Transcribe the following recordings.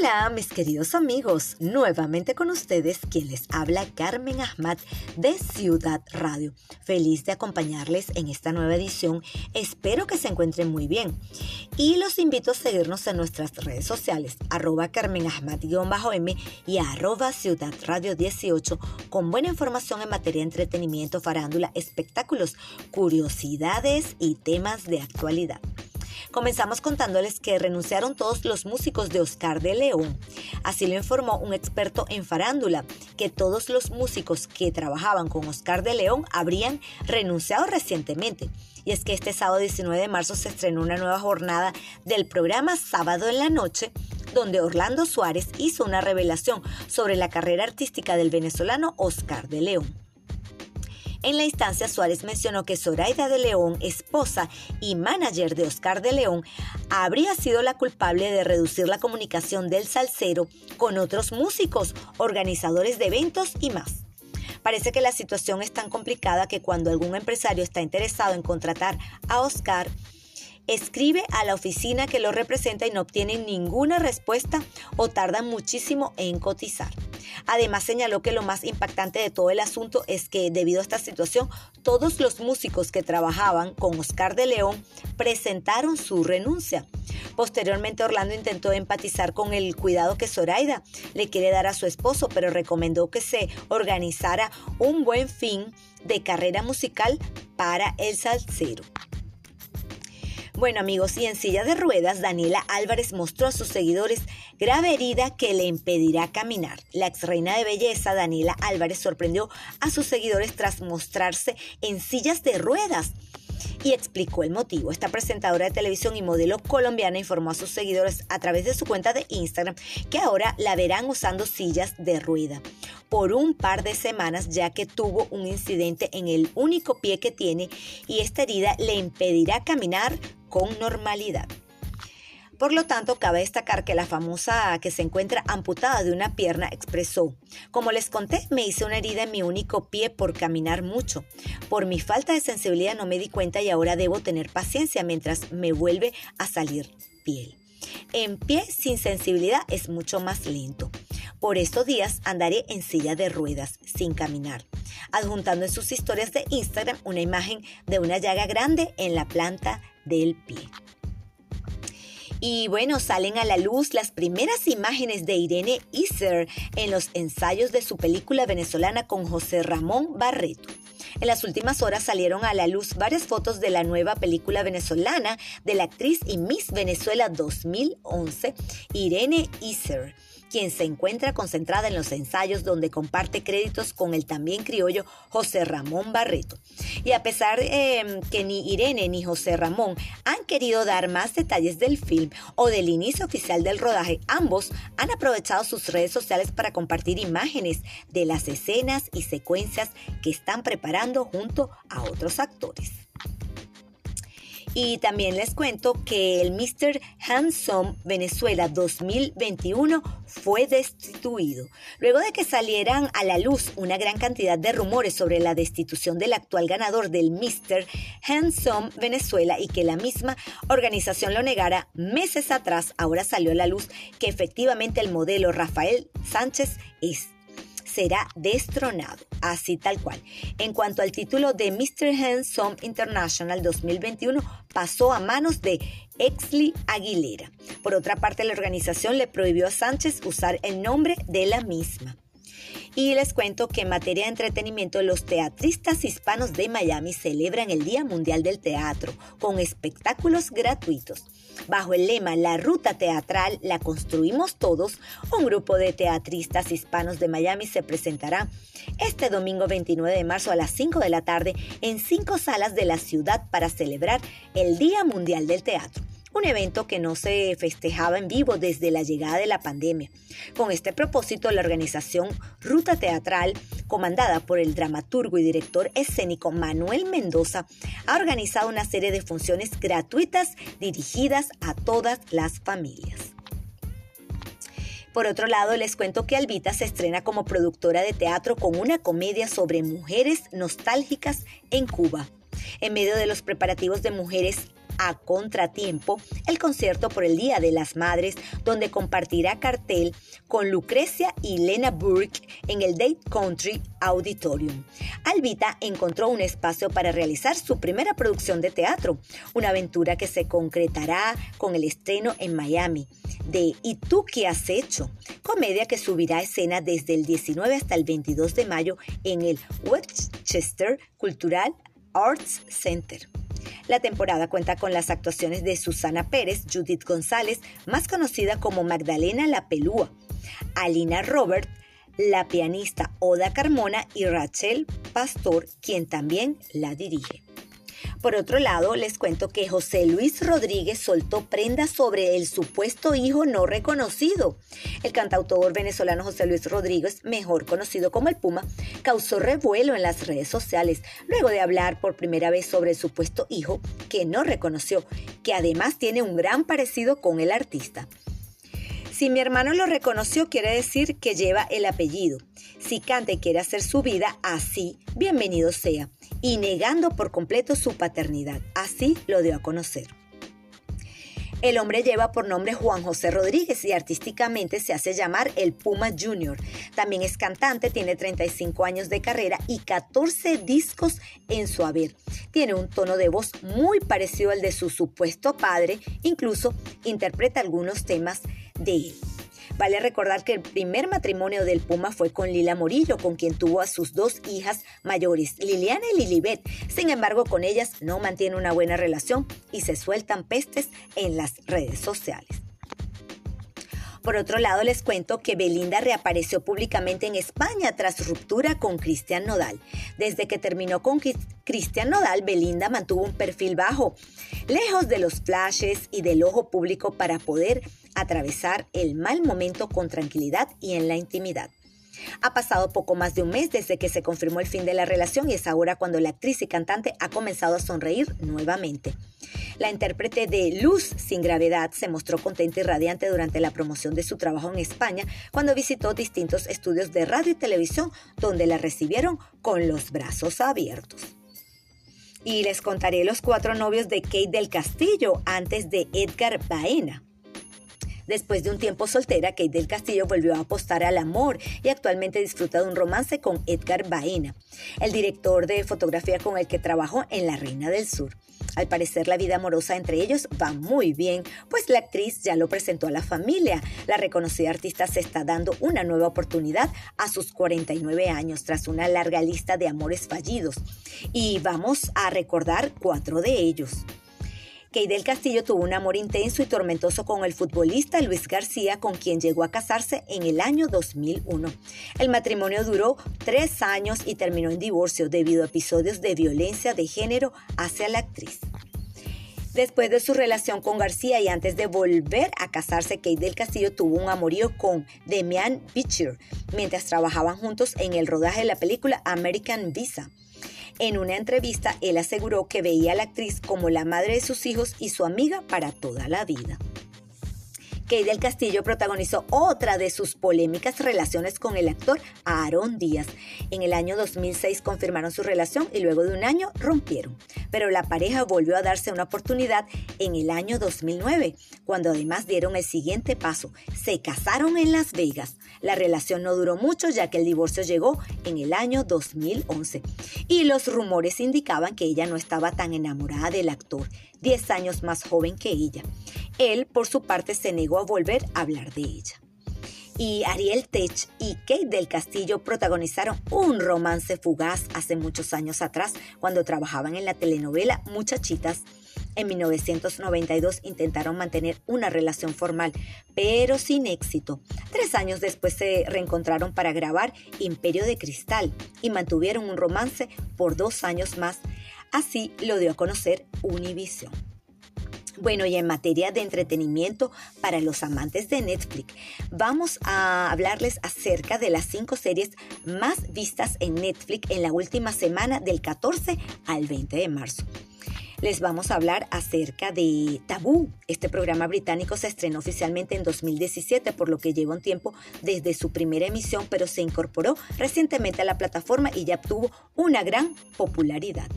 Hola mis queridos amigos, nuevamente con ustedes quien les habla Carmen Ahmad de Ciudad Radio. Feliz de acompañarles en esta nueva edición, espero que se encuentren muy bien. Y los invito a seguirnos en nuestras redes sociales, arroba Carmen Ahmad-M y arroba Ciudad Radio 18 con buena información en materia de entretenimiento, farándula, espectáculos, curiosidades y temas de actualidad. Comenzamos contándoles que renunciaron todos los músicos de Oscar de León. Así lo informó un experto en farándula, que todos los músicos que trabajaban con Oscar de León habrían renunciado recientemente. Y es que este sábado 19 de marzo se estrenó una nueva jornada del programa Sábado en la Noche, donde Orlando Suárez hizo una revelación sobre la carrera artística del venezolano Oscar de León. En la instancia, Suárez mencionó que Zoraida de León, esposa y manager de Oscar de León, habría sido la culpable de reducir la comunicación del salsero con otros músicos, organizadores de eventos y más. Parece que la situación es tan complicada que cuando algún empresario está interesado en contratar a Oscar, escribe a la oficina que lo representa y no obtiene ninguna respuesta o tarda muchísimo en cotizar. Además señaló que lo más impactante de todo el asunto es que debido a esta situación, todos los músicos que trabajaban con Oscar de León presentaron su renuncia. Posteriormente Orlando intentó empatizar con el cuidado que Zoraida le quiere dar a su esposo, pero recomendó que se organizara un buen fin de carrera musical para el salsero. Bueno amigos, y en silla de ruedas, Daniela Álvarez mostró a sus seguidores grave herida que le impedirá caminar. La ex reina de belleza, Daniela Álvarez, sorprendió a sus seguidores tras mostrarse en sillas de ruedas y explicó el motivo. Esta presentadora de televisión y modelo colombiana informó a sus seguidores a través de su cuenta de Instagram que ahora la verán usando sillas de rueda por un par de semanas ya que tuvo un incidente en el único pie que tiene y esta herida le impedirá caminar con normalidad. Por lo tanto, cabe destacar que la famosa que se encuentra amputada de una pierna expresó, como les conté, me hice una herida en mi único pie por caminar mucho. Por mi falta de sensibilidad no me di cuenta y ahora debo tener paciencia mientras me vuelve a salir piel. En pie sin sensibilidad es mucho más lento. Por estos días andaré en silla de ruedas, sin caminar, adjuntando en sus historias de Instagram una imagen de una llaga grande en la planta del pie. Y bueno, salen a la luz las primeras imágenes de Irene Iser en los ensayos de su película venezolana con José Ramón Barreto. En las últimas horas salieron a la luz varias fotos de la nueva película venezolana de la actriz y Miss Venezuela 2011, Irene Iser quien se encuentra concentrada en los ensayos donde comparte créditos con el también criollo José Ramón Barreto. Y a pesar eh, que ni Irene ni José Ramón han querido dar más detalles del film o del inicio oficial del rodaje, ambos han aprovechado sus redes sociales para compartir imágenes de las escenas y secuencias que están preparando junto a otros actores. Y también les cuento que el Mr. Handsome Venezuela 2021 fue destituido. Luego de que salieran a la luz una gran cantidad de rumores sobre la destitución del actual ganador del Mr. Handsome Venezuela y que la misma organización lo negara meses atrás, ahora salió a la luz que efectivamente el modelo Rafael Sánchez es será destronado, así tal cual. En cuanto al título de Mr. Handsome International 2021, pasó a manos de Exley Aguilera. Por otra parte, la organización le prohibió a Sánchez usar el nombre de la misma. Y les cuento que en materia de entretenimiento, los teatristas hispanos de Miami celebran el Día Mundial del Teatro con espectáculos gratuitos. Bajo el lema La Ruta Teatral la construimos todos, un grupo de teatristas hispanos de Miami se presentará este domingo 29 de marzo a las 5 de la tarde en cinco salas de la ciudad para celebrar el Día Mundial del Teatro un evento que no se festejaba en vivo desde la llegada de la pandemia. Con este propósito, la organización Ruta Teatral, comandada por el dramaturgo y director escénico Manuel Mendoza, ha organizado una serie de funciones gratuitas dirigidas a todas las familias. Por otro lado, les cuento que Albita se estrena como productora de teatro con una comedia sobre mujeres nostálgicas en Cuba. En medio de los preparativos de mujeres a contratiempo el concierto por el Día de las Madres, donde compartirá cartel con Lucrecia y Lena Burke en el Date Country Auditorium. Albita encontró un espacio para realizar su primera producción de teatro, una aventura que se concretará con el estreno en Miami de ¿Y tú qué has hecho? Comedia que subirá escena desde el 19 hasta el 22 de mayo en el Westchester Cultural Arts Center. La temporada cuenta con las actuaciones de Susana Pérez, Judith González, más conocida como Magdalena La Pelúa, Alina Robert, la pianista Oda Carmona y Rachel Pastor, quien también la dirige. Por otro lado, les cuento que José Luis Rodríguez soltó prendas sobre el supuesto hijo no reconocido. El cantautor venezolano José Luis Rodríguez, mejor conocido como el Puma, causó revuelo en las redes sociales luego de hablar por primera vez sobre el supuesto hijo que no reconoció, que además tiene un gran parecido con el artista. Si mi hermano lo reconoció, quiere decir que lleva el apellido. Si canta y quiere hacer su vida así, bienvenido sea y negando por completo su paternidad. Así lo dio a conocer. El hombre lleva por nombre Juan José Rodríguez y artísticamente se hace llamar el Puma Junior. También es cantante, tiene 35 años de carrera y 14 discos en su haber. Tiene un tono de voz muy parecido al de su supuesto padre, incluso interpreta algunos temas de él. Vale recordar que el primer matrimonio del Puma fue con Lila Morillo, con quien tuvo a sus dos hijas mayores, Liliana y Lilibet. Sin embargo, con ellas no mantiene una buena relación y se sueltan pestes en las redes sociales. Por otro lado, les cuento que Belinda reapareció públicamente en España tras ruptura con Cristian Nodal. Desde que terminó con Cristian Nodal, Belinda mantuvo un perfil bajo, lejos de los flashes y del ojo público para poder atravesar el mal momento con tranquilidad y en la intimidad. Ha pasado poco más de un mes desde que se confirmó el fin de la relación y es ahora cuando la actriz y cantante ha comenzado a sonreír nuevamente. La intérprete de Luz sin gravedad se mostró contenta y radiante durante la promoción de su trabajo en España cuando visitó distintos estudios de radio y televisión donde la recibieron con los brazos abiertos. Y les contaré los cuatro novios de Kate del Castillo antes de Edgar Baena. Después de un tiempo soltera, Kate del Castillo volvió a apostar al amor y actualmente disfruta de un romance con Edgar Baena, el director de fotografía con el que trabajó en La Reina del Sur. Al parecer la vida amorosa entre ellos va muy bien, pues la actriz ya lo presentó a la familia. La reconocida artista se está dando una nueva oportunidad a sus 49 años tras una larga lista de amores fallidos. Y vamos a recordar cuatro de ellos. Kay del Castillo tuvo un amor intenso y tormentoso con el futbolista Luis García, con quien llegó a casarse en el año 2001. El matrimonio duró tres años y terminó en divorcio debido a episodios de violencia de género hacia la actriz. Después de su relación con García y antes de volver a casarse, Kate del Castillo tuvo un amorío con Demian Bichir mientras trabajaban juntos en el rodaje de la película American Visa. En una entrevista, él aseguró que veía a la actriz como la madre de sus hijos y su amiga para toda la vida. Kate del Castillo protagonizó otra de sus polémicas relaciones con el actor Aaron Díaz. En el año 2006 confirmaron su relación y luego de un año rompieron. Pero la pareja volvió a darse una oportunidad en el año 2009, cuando además dieron el siguiente paso. Se casaron en Las Vegas. La relación no duró mucho ya que el divorcio llegó en el año 2011. Y los rumores indicaban que ella no estaba tan enamorada del actor, 10 años más joven que ella. Él, por su parte, se negó a volver a hablar de ella. Y Ariel Tech y Kate del Castillo protagonizaron un romance fugaz hace muchos años atrás cuando trabajaban en la telenovela Muchachitas. En 1992 intentaron mantener una relación formal, pero sin éxito. Tres años después se reencontraron para grabar Imperio de Cristal y mantuvieron un romance por dos años más. Así lo dio a conocer Univision. Bueno, y en materia de entretenimiento para los amantes de Netflix, vamos a hablarles acerca de las cinco series más vistas en Netflix en la última semana del 14 al 20 de marzo. Les vamos a hablar acerca de Tabú. Este programa británico se estrenó oficialmente en 2017, por lo que lleva un tiempo desde su primera emisión, pero se incorporó recientemente a la plataforma y ya obtuvo una gran popularidad.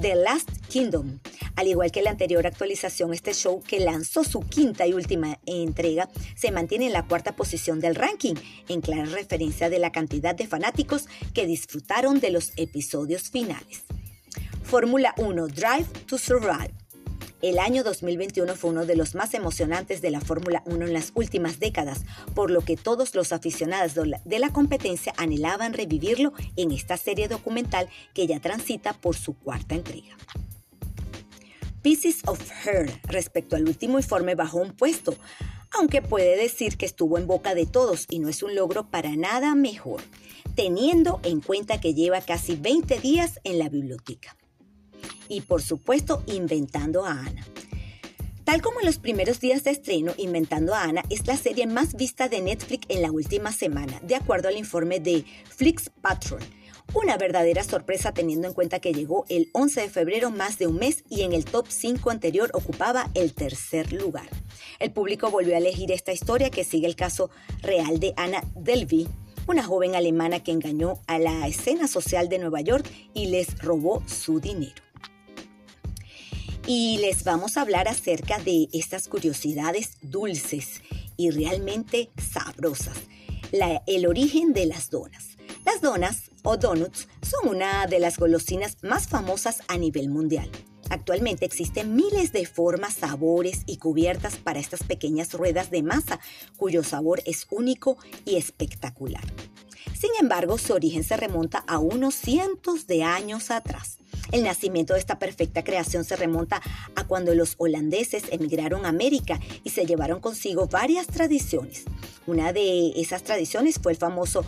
The Last Kingdom. Al igual que la anterior actualización, este show que lanzó su quinta y última entrega se mantiene en la cuarta posición del ranking, en clara referencia de la cantidad de fanáticos que disfrutaron de los episodios finales. Fórmula 1 Drive to Survive. El año 2021 fue uno de los más emocionantes de la Fórmula 1 en las últimas décadas, por lo que todos los aficionados de la competencia anhelaban revivirlo en esta serie documental que ya transita por su cuarta entrega. Pieces of Her respecto al último informe bajó un puesto, aunque puede decir que estuvo en boca de todos y no es un logro para nada mejor, teniendo en cuenta que lleva casi 20 días en la biblioteca. Y por supuesto, Inventando a Ana. Tal como en los primeros días de estreno, Inventando a Ana es la serie más vista de Netflix en la última semana, de acuerdo al informe de Flix Patrol, una verdadera sorpresa teniendo en cuenta que llegó el 11 de febrero más de un mes y en el top 5 anterior ocupaba el tercer lugar. El público volvió a elegir esta historia que sigue el caso real de Anna Delvey, una joven alemana que engañó a la escena social de Nueva York y les robó su dinero. Y les vamos a hablar acerca de estas curiosidades dulces y realmente sabrosas. el origen de las donas. Las donas o donuts son una de las golosinas más famosas a nivel mundial. Actualmente existen miles de formas, sabores y cubiertas para estas pequeñas ruedas de masa, cuyo sabor es único y espectacular. Sin embargo, su origen se remonta a unos cientos de años atrás. El nacimiento de esta perfecta creación se remonta a cuando los holandeses emigraron a América y se llevaron consigo varias tradiciones. Una de esas tradiciones fue el famoso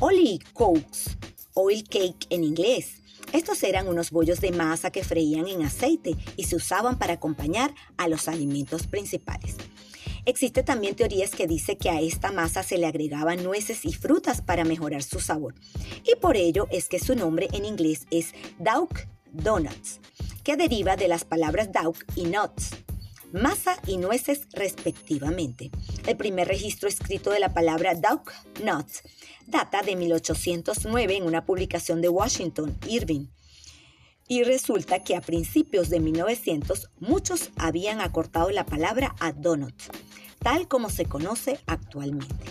Oli Cokes, oil cake en inglés. Estos eran unos bollos de masa que freían en aceite y se usaban para acompañar a los alimentos principales. Existe también teorías que dice que a esta masa se le agregaban nueces y frutas para mejorar su sabor. Y por ello es que su nombre en inglés es Dauk Donuts, que deriva de las palabras Dauk y Nuts, masa y nueces respectivamente. El primer registro escrito de la palabra Duck Nuts data de 1809 en una publicación de Washington Irving. Y resulta que a principios de 1900 muchos habían acortado la palabra a donut, tal como se conoce actualmente.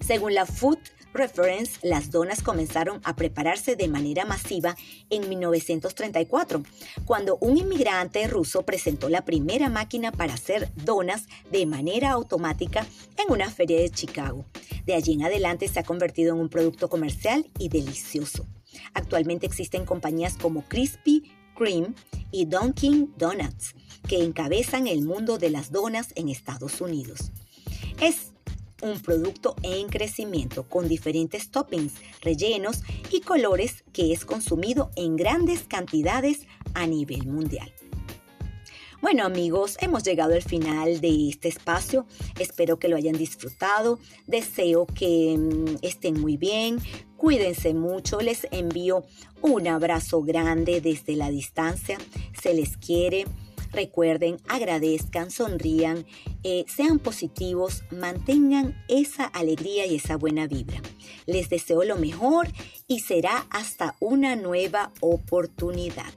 Según la Food Reference, las donas comenzaron a prepararse de manera masiva en 1934, cuando un inmigrante ruso presentó la primera máquina para hacer donas de manera automática en una feria de Chicago. De allí en adelante se ha convertido en un producto comercial y delicioso. Actualmente existen compañías como Krispy Kreme y Dunkin' Donuts, que encabezan el mundo de las donas en Estados Unidos. Un producto en crecimiento con diferentes toppings, rellenos y colores que es consumido en grandes cantidades a nivel mundial. Bueno amigos, hemos llegado al final de este espacio. Espero que lo hayan disfrutado. Deseo que mm, estén muy bien. Cuídense mucho. Les envío un abrazo grande desde la distancia. Se les quiere. Recuerden, agradezcan, sonrían, eh, sean positivos, mantengan esa alegría y esa buena vibra. Les deseo lo mejor y será hasta una nueva oportunidad.